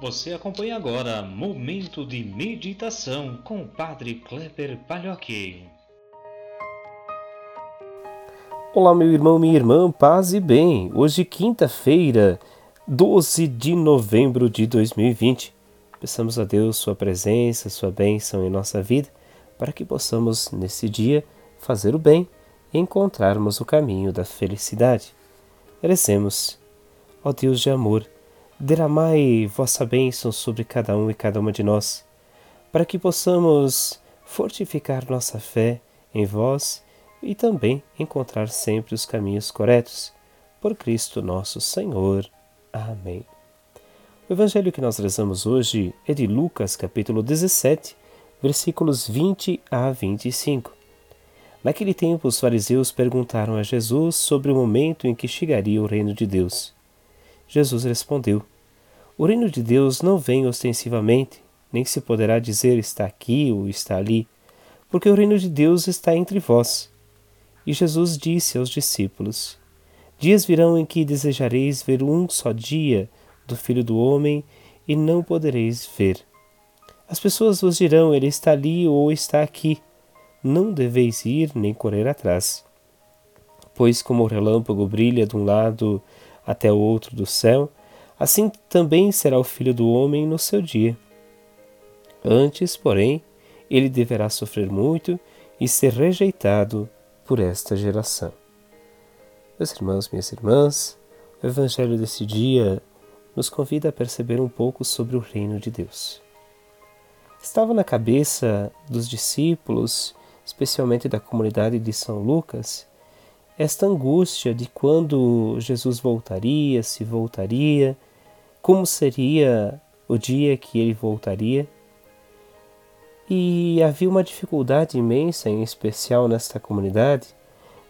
Você acompanha agora Momento de Meditação com o Padre Kleber Palhoque. Olá, meu irmão, minha irmã, paz e bem. Hoje, quinta-feira, 12 de novembro de 2020. Peçamos a Deus sua presença, sua bênção em nossa vida, para que possamos, nesse dia, fazer o bem e encontrarmos o caminho da felicidade. Merecemos, ó Deus de amor, derramai vossa bênção sobre cada um e cada uma de nós, para que possamos fortificar nossa fé em vós e também encontrar sempre os caminhos corretos. Por Cristo nosso Senhor. Amém. O evangelho que nós rezamos hoje é de Lucas, capítulo 17, versículos 20 a 25. Naquele tempo, os fariseus perguntaram a Jesus sobre o momento em que chegaria o reino de Deus. Jesus respondeu: O reino de Deus não vem ostensivamente, nem se poderá dizer está aqui ou está ali, porque o reino de Deus está entre vós. E Jesus disse aos discípulos: Dias virão em que desejareis ver um só dia do Filho do Homem e não podereis ver. As pessoas vos dirão: Ele está ali ou está aqui. Não deveis ir nem correr atrás. Pois, como o relâmpago brilha de um lado até o outro do céu, assim também será o filho do homem no seu dia. Antes, porém, ele deverá sofrer muito e ser rejeitado por esta geração. Meus irmãos, minhas irmãs, o Evangelho desse dia nos convida a perceber um pouco sobre o reino de Deus. Estava na cabeça dos discípulos, especialmente da comunidade de São Lucas, esta angústia de quando Jesus voltaria, se voltaria, como seria o dia que ele voltaria. E havia uma dificuldade imensa, em especial nesta comunidade,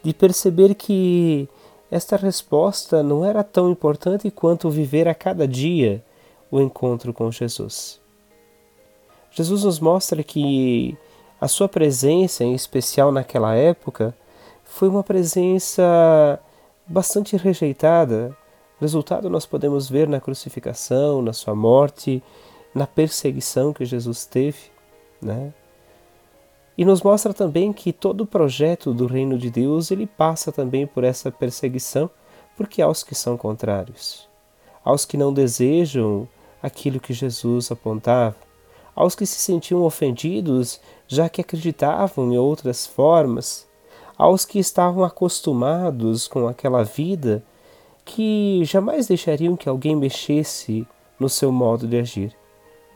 de perceber que esta resposta não era tão importante quanto viver a cada dia o encontro com Jesus. Jesus nos mostra que a sua presença, em especial naquela época, foi uma presença bastante rejeitada. Resultado nós podemos ver na crucificação, na sua morte, na perseguição que Jesus teve, né? E nos mostra também que todo o projeto do reino de Deus, ele passa também por essa perseguição, porque há os que são contrários, aos que não desejam aquilo que Jesus apontava, aos que se sentiam ofendidos, já que acreditavam em outras formas, aos que estavam acostumados com aquela vida que jamais deixariam que alguém mexesse no seu modo de agir.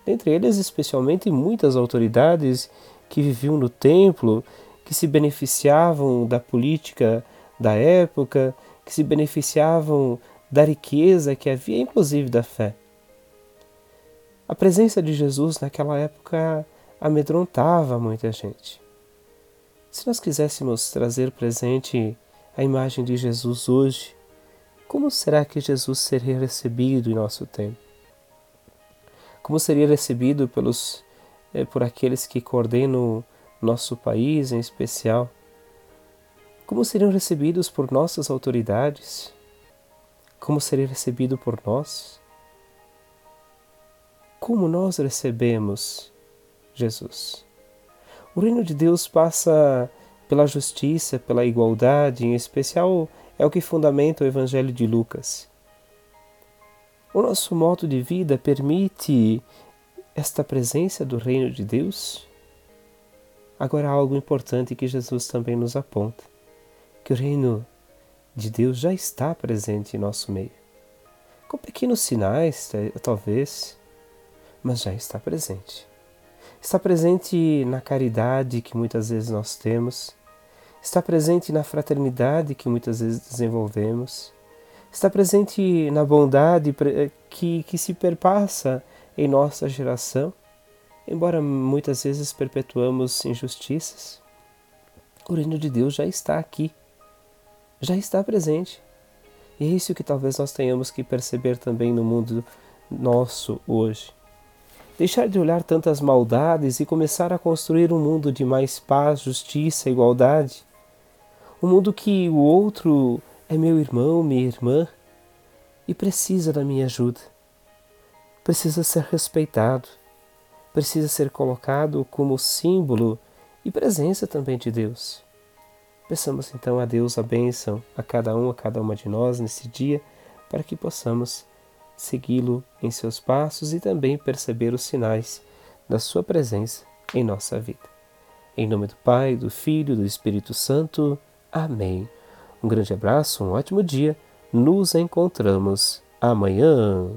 Dentre eles, especialmente muitas autoridades que viviam no templo, que se beneficiavam da política da época, que se beneficiavam da riqueza que havia, inclusive da fé. A presença de Jesus naquela época amedrontava muita gente. Se nós quiséssemos trazer presente a imagem de Jesus hoje, como será que Jesus seria recebido em nosso tempo? Como seria recebido pelos, eh, por aqueles que coordenam nosso país em especial? Como seriam recebidos por nossas autoridades? Como seria recebido por nós? Como nós recebemos Jesus? O reino de Deus passa pela justiça, pela igualdade, em especial é o que fundamenta o Evangelho de Lucas. O nosso modo de vida permite esta presença do reino de Deus? Agora, algo importante que Jesus também nos aponta: que o reino de Deus já está presente em nosso meio. Com pequenos sinais, talvez, mas já está presente. Está presente na caridade que muitas vezes nós temos, está presente na fraternidade que muitas vezes desenvolvemos, está presente na bondade que, que se perpassa em nossa geração, embora muitas vezes perpetuamos injustiças. O reino de Deus já está aqui, já está presente. E é isso que talvez nós tenhamos que perceber também no mundo nosso hoje deixar de olhar tantas maldades e começar a construir um mundo de mais paz, justiça, igualdade. Um mundo que o outro é meu irmão, minha irmã e precisa da minha ajuda. precisa ser respeitado, precisa ser colocado como símbolo e presença também de Deus. Peçamos então a Deus a bênção a cada um, a cada uma de nós nesse dia, para que possamos segui-lo em seus passos e também perceber os sinais da sua presença em nossa vida. Em nome do Pai, do Filho e do Espírito Santo. Amém. Um grande abraço, um ótimo dia. Nos encontramos amanhã.